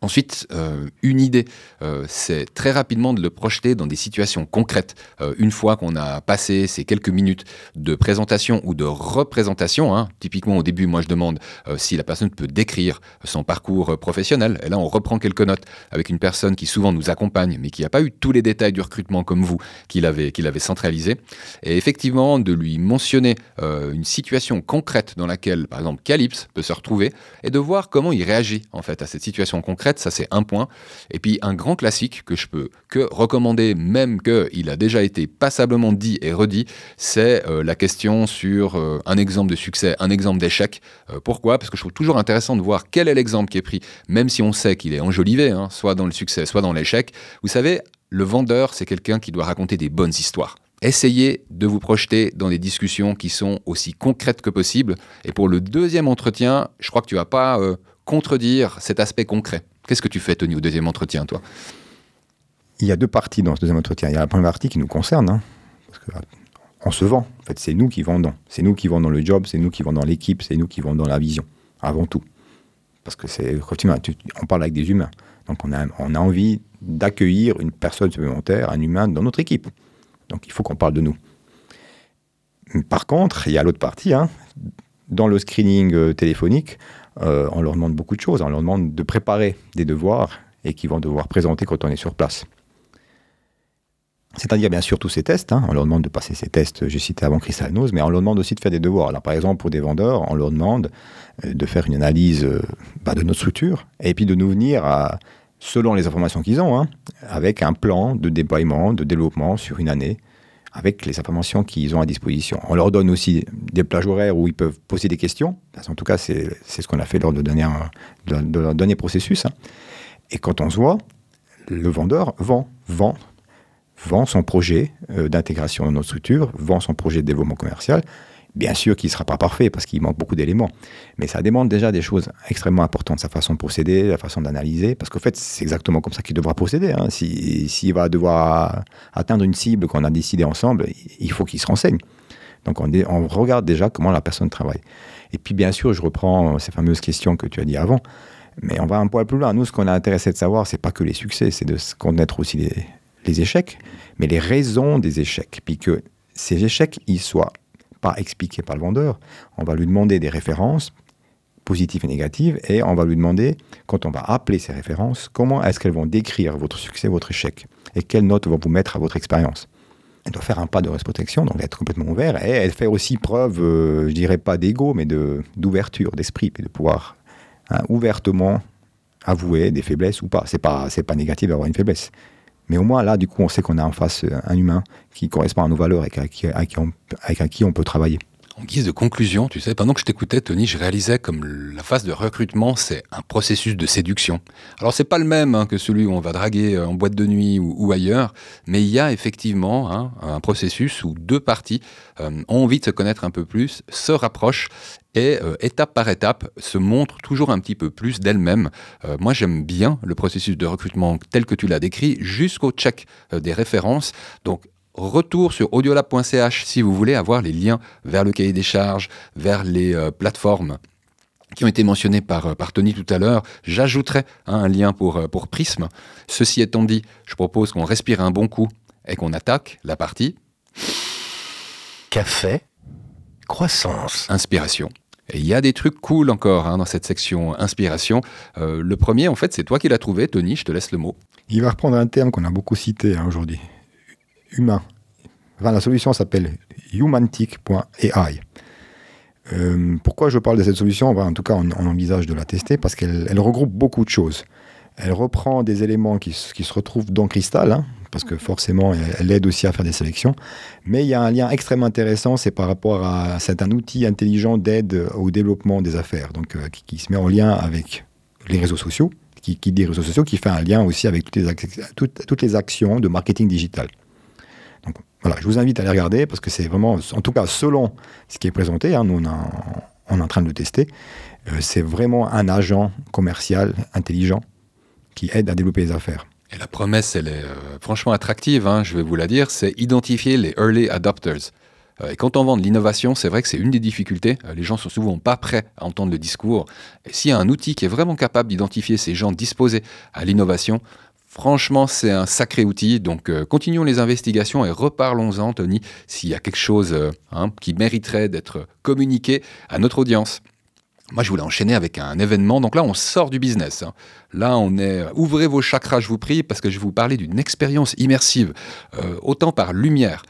Ensuite, euh, une idée, euh, c'est très rapidement de le projeter dans des situations concrètes. Euh, une fois qu'on a passé ces quelques minutes de présentation ou de représentation, hein, typiquement au début, moi je demande si la personne peut décrire son parcours professionnel. Et là, on reprend quelques notes avec une personne qui souvent nous accompagne, mais qui n'a pas eu tous les détails du recrutement comme vous, qu'il avait, qu'il avait centralisé. Et effectivement, de lui mentionner une situation concrète dans laquelle, par exemple, Calypse peut se retrouver et de voir comment il réagit en fait à cette situation concrète ça c'est un point. Et puis un grand classique que je peux que recommander, même qu'il a déjà été passablement dit et redit, c'est euh, la question sur euh, un exemple de succès, un exemple d'échec. Euh, pourquoi? Parce que je trouve toujours intéressant de voir quel est l'exemple qui est pris, même si on sait qu'il est enjolivé, hein, soit dans le succès, soit dans l'échec. Vous savez, le vendeur, c'est quelqu'un qui doit raconter des bonnes histoires. Essayez de vous projeter dans des discussions qui sont aussi concrètes que possible. Et pour le deuxième entretien, je crois que tu vas pas contredire cet aspect concret. Qu'est-ce que tu fais, Tony, au deuxième entretien, toi? Il y a deux parties dans ce deuxième entretien. Il y a la première partie qui nous concerne, hein, parce que, on se vend. En fait, c'est nous qui vendons. C'est nous qui vendons le job, c'est nous qui vendons l'équipe, c'est nous qui vendons la vision, avant tout. Parce que c'est, on parle avec des humains. Donc on a, on a envie d'accueillir une personne supplémentaire, un humain dans notre équipe. Donc il faut qu'on parle de nous. Par contre, il y a l'autre partie. Hein. Dans le screening euh, téléphonique, euh, on leur demande beaucoup de choses. On leur demande de préparer des devoirs et qu'ils vont devoir présenter quand on est sur place. C'est-à-dire bien sûr tous ces tests, hein. on leur demande de passer ces tests, j'ai cité avant Crystal Nose, mais on leur demande aussi de faire des devoirs. Par exemple pour des vendeurs, on leur demande euh, de faire une analyse euh, bah, de notre structure et puis de nous venir selon les informations qu'ils ont, hein, avec un plan de déploiement, de développement sur une année, avec les informations qu'ils ont à disposition. On leur donne aussi des plages horaires où ils peuvent poser des questions. En tout cas, c'est ce qu'on a fait lors de, dernière, de, leur dernier processus. Hein. Et quand on se voit, le vendeur vend, vend, vend son projet euh, d'intégration dans notre structure, vend son projet de développement commercial, Bien sûr qu'il ne sera pas parfait parce qu'il manque beaucoup d'éléments, mais ça demande déjà des choses extrêmement importantes, sa façon de procéder, la façon d'analyser, parce qu'en fait, c'est exactement comme ça qu'il devra procéder. Hein. S'il va devoir atteindre une cible qu'on a décidé ensemble, il faut qu'il se renseigne. Donc on, on, regarde déjà comment la personne travaille. Et puis bien sûr, je reprends ces fameuses questions que tu as dit avant, mais on va un poil plus loin. Nous, ce qu'on a intéressé de savoir, c'est pas que les succès, c'est de connaître aussi les, les échecs, mais les raisons des échecs, puis que ces échecs, ils soient pas expliqué par le vendeur. On va lui demander des références positives et négatives et on va lui demander, quand on va appeler ces références, comment est-ce qu'elles vont décrire votre succès, votre échec et quelles notes vont vous mettre à votre expérience. Elle doit faire un pas de protection, donc être complètement ouvert et elle fait aussi preuve, euh, je dirais pas d'ego, mais d'ouverture d'esprit et de pouvoir hein, ouvertement avouées, des faiblesses ou pas. C'est pas, pas négatif d'avoir une faiblesse. Mais au moins, là, du coup, on sait qu'on a en face un humain qui correspond à nos valeurs et avec qui on peut travailler. En guise de conclusion, tu sais, pendant que je t'écoutais, Tony, je réalisais comme la phase de recrutement, c'est un processus de séduction. Alors, c'est pas le même hein, que celui où on va draguer euh, en boîte de nuit ou, ailleurs, mais il y a effectivement hein, un processus où deux parties euh, ont envie de se connaître un peu plus, se rapprochent et euh, étape par étape se montrent toujours un petit peu plus d'elles-mêmes. moi, j'aime bien le processus de recrutement tel que tu l'as décrit, jusqu'au check des références. Donc, retour sur audiolab.ch si vous voulez avoir les liens vers le cahier des charges, vers les euh, plateformes qui ont été mentionnées par, euh, par Tony tout à l'heure. J'ajouterai hein, un lien pour, euh, pour Prism. Ceci étant dit, je propose qu'on respire un bon coup et qu'on attaque la partie café, croissance, inspiration. Et il y a des trucs cool encore hein, dans cette section inspiration. le premier, en fait, c'est toi qui l'as trouvé, Tony, je te laisse le mot. Il va reprendre un terme qu'on a beaucoup cité hein, aujourd'hui humain. la solution s'appelle humantic.ai. Euh, pourquoi je parle de cette solution? En tout cas, on, envisage de la tester parce qu'elle regroupe beaucoup de choses. Elle reprend des éléments qui, se retrouvent dans Crystal, hein, parce que forcément, elle, aide aussi à faire des sélections. Mais il y a un lien extrêmement intéressant, c'est par rapport à. C'est un outil intelligent d'aide au développement des affaires, donc euh, qui, se met en lien avec les réseaux sociaux, qui, dit réseaux sociaux, qui fait un lien aussi avec toutes les, toutes les actions de marketing digital. Voilà, je vous invite à les regarder parce que c'est vraiment, en tout cas selon ce qui est présenté, hein, nous on, est en train de le tester, euh, c'est vraiment un agent commercial intelligent qui aide à développer les affaires. Et la promesse, elle est euh, franchement attractive, hein, je vais vous la dire, c'est identifier les early adopters. Euh, et quand on vend de l'innovation, c'est vrai que c'est une des difficultés. Les gens sont souvent pas prêts à entendre le discours. Et s'il y a un outil qui est vraiment capable d'identifier ces gens disposés à l'innovation, Franchement, c'est un sacré outil. Donc, euh, continuons les investigations et reparlons-en, Tony, s'il y a quelque chose euh, hein, qui mériterait d'être communiqué à notre audience. Moi, je voulais enchaîner avec un événement. Donc là, on sort du business. Hein. Là, on est. Euh, ouvrez vos chakras, je vous prie, parce que je vais vous parler d'une expérience immersive, autant par lumière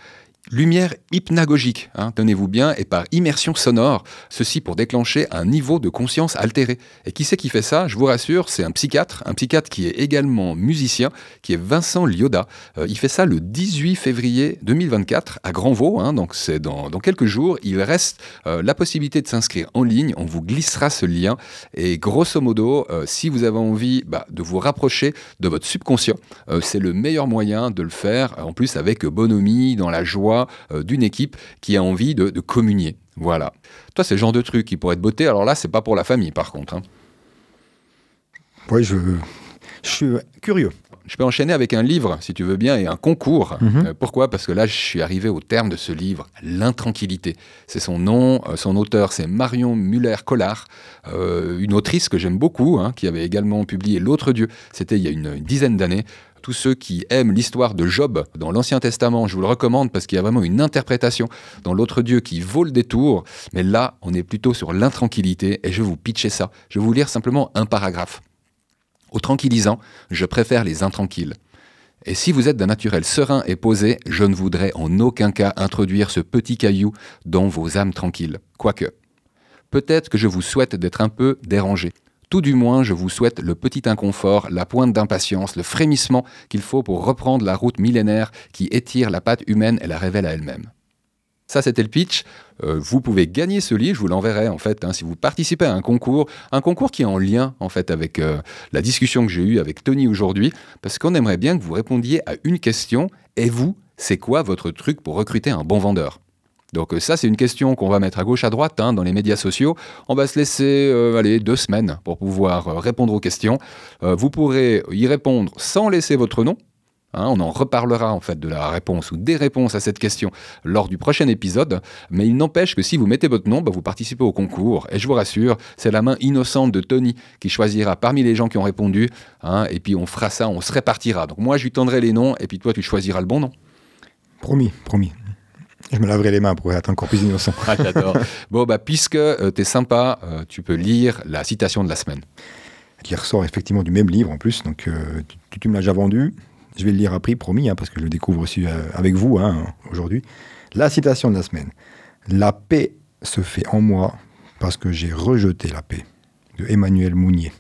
Lumière hypnagogique, hein, tenez-vous bien, et par immersion sonore, ceci pour déclencher un niveau de conscience altéré. Et qui c'est qui fait ça? Je vous rassure, c'est un psychiatre, un psychiatre qui est également musicien, qui est Vincent Lioda. Euh, il fait ça le 18 février 2024 à Grandvaux, hein, donc c'est dans, quelques jours. Il reste euh, la possibilité de s'inscrire en ligne, on vous glissera ce lien. Et grosso modo, euh, si vous avez envie bah, de vous rapprocher de votre subconscient, c'est le meilleur moyen de le faire, en plus avec bonhomie, dans la joie euh, d'une équipe qui a envie de, communier. Voilà. Toi, c'est le genre de truc qui pourrait être beauté. Alors là, c'est pas pour la famille, par contre. Hein. Oui, je, je suis curieux. Je peux enchaîner avec un livre, si tu veux bien, et un concours. Mhm. Euh, pourquoi? Parce que là, je suis arrivé au terme de ce livre, L'intranquillité. C'est son nom, euh, son auteur, c'est Marion Muller-Collard, une autrice que j'aime beaucoup, hein, qui avait également publié L'autre Dieu. C'était il y a une dizaine d'années tous ceux qui aiment l'histoire de Job dans l'Ancien Testament, je vous le recommande parce qu'il y a vraiment une interprétation dans l'autre Dieu qui vaut le détour. Mais là, on est plutôt sur l'intranquillité et je vais vous pitcher ça. Je vais vous lire simplement un paragraphe. Au tranquillisant, je préfère les intranquilles. Et si vous êtes d'un naturel serein et posé, je ne voudrais en aucun cas introduire ce petit caillou dans vos âmes tranquilles. Quoique. Peut-être que je vous souhaite d'être un peu dérangé. Tout du moins, je vous souhaite le petit inconfort, la pointe d'impatience, le frémissement qu'il faut pour reprendre la route millénaire qui étire la patte humaine et la révèle à elle-même. Ça, c'était le pitch. Euh, vous pouvez gagner ce livre, je vous l'enverrai en fait, hein, si vous participez à un concours, un concours qui est en lien en fait avec euh, la discussion que j'ai eue avec Tony aujourd'hui, parce qu'on aimerait bien que vous répondiez à une question. Et vous, c'est quoi votre truc pour recruter un bon vendeur? Donc euh, ça, c'est une question qu'on va mettre à gauche, à droite hein, dans les médias sociaux. On va se laisser euh, aller deux semaines pour pouvoir euh, répondre aux questions. vous pourrez y répondre sans laisser votre nom. Hein, on en reparlera en fait de la réponse ou des réponses à cette question lors du prochain épisode. Mais il n'empêche que si vous mettez votre nom, bah, vous participez au concours. Et je vous rassure, c'est la main innocente de Tony qui choisira parmi les gens qui ont répondu. Hein, et puis on fera ça, on se répartira. Donc moi, je lui tendrai les noms et puis toi, tu choisiras le bon nom. Promis, promis. Je me laverai les mains pour être encore plus innocent. Ah, j'adore. bon, bah, puisque euh, tu es sympa, euh, tu peux lire la citation de la semaine. Qui ressort effectivement du même livre en plus. Donc, euh, tu, me l'as déjà vendu. Je vais le lire après, promis, hein, parce que je le découvre aussi avec vous hein, aujourd'hui. La citation de la semaine. La paix se fait en moi parce que j'ai rejeté la paix. De Emmanuel Mounier.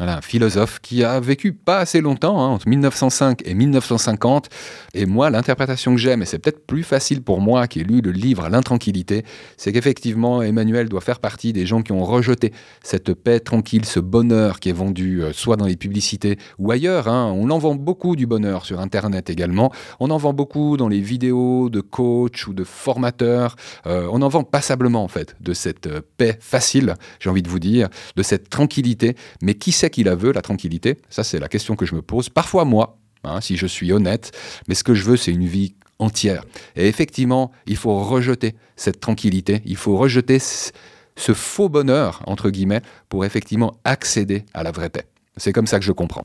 Un philosophe qui a vécu pas assez longtemps, hein, entre 1905 et 1950. Et moi, l'interprétation que j'aime, et c'est peut-être plus facile pour moi qui ai lu le livre L'intranquillité, c'est qu'effectivement, Emmanuel doit faire partie des gens qui ont rejeté cette paix tranquille, ce bonheur qui est vendu euh, soit dans les publicités ou ailleurs. Hein. On en vend beaucoup du bonheur sur Internet également. On en vend beaucoup dans les vidéos de coach ou de formateurs. Euh, on en vend passablement, en fait, de cette euh, paix facile, j'ai envie de vous dire, de cette tranquillité. Mais qui sait qui la veut, la tranquillité Ça, c'est la question que je me pose. Parfois, moi, hein, si je suis honnête, mais ce que je veux, c'est une vie entière. Et effectivement, il faut rejeter cette tranquillité, il faut rejeter ce faux bonheur, entre guillemets, pour effectivement accéder à la vraie paix. C'est comme ça que je comprends.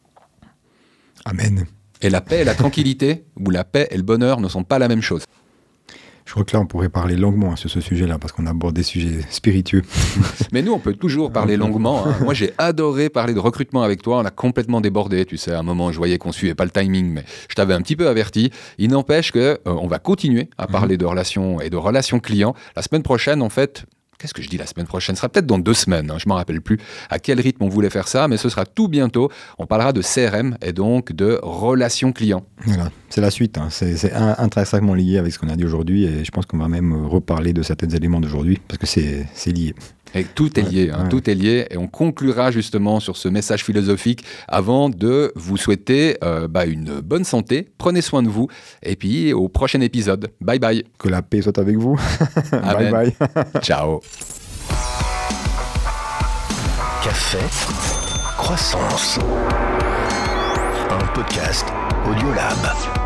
Amen. Et la paix et la tranquillité, ou la paix et le bonheur ne sont pas la même chose. Je crois que là, on pourrait parler longuement sur ce sujet-là, parce qu'on aborde des sujets spiritueux. Mais nous, on peut toujours parler longuement. Hein. Moi, j'ai adoré parler de recrutement avec toi. On a complètement débordé. Tu sais, à un moment, je voyais qu'on suivait pas le timing, mais je t'avais un petit peu averti. Il n'empêche que euh, on va continuer à parler mhm. de relations et de relations clients. La semaine prochaine, en fait, Qu'est-ce que je dis la semaine prochaine? Ce sera peut-être dans deux semaines, hein, je ne m'en rappelle plus à quel rythme on voulait faire ça, mais ce sera tout bientôt. On parlera de CRM et donc de relations clients. Voilà, c'est la suite. Hein. C'est intrinsèquement lié avec ce qu'on a dit aujourd'hui et je pense qu'on va même reparler de certains éléments d'aujourd'hui parce que c'est lié. Et tout est lié, hein, tout est lié. Et on conclura justement sur ce message philosophique avant de vous souhaiter euh, bah, une bonne santé. Prenez soin de vous. Et puis au prochain épisode. Bye bye. Que la paix soit avec vous. bye bye. Ciao. Café, croissance. Un podcast Audiolab.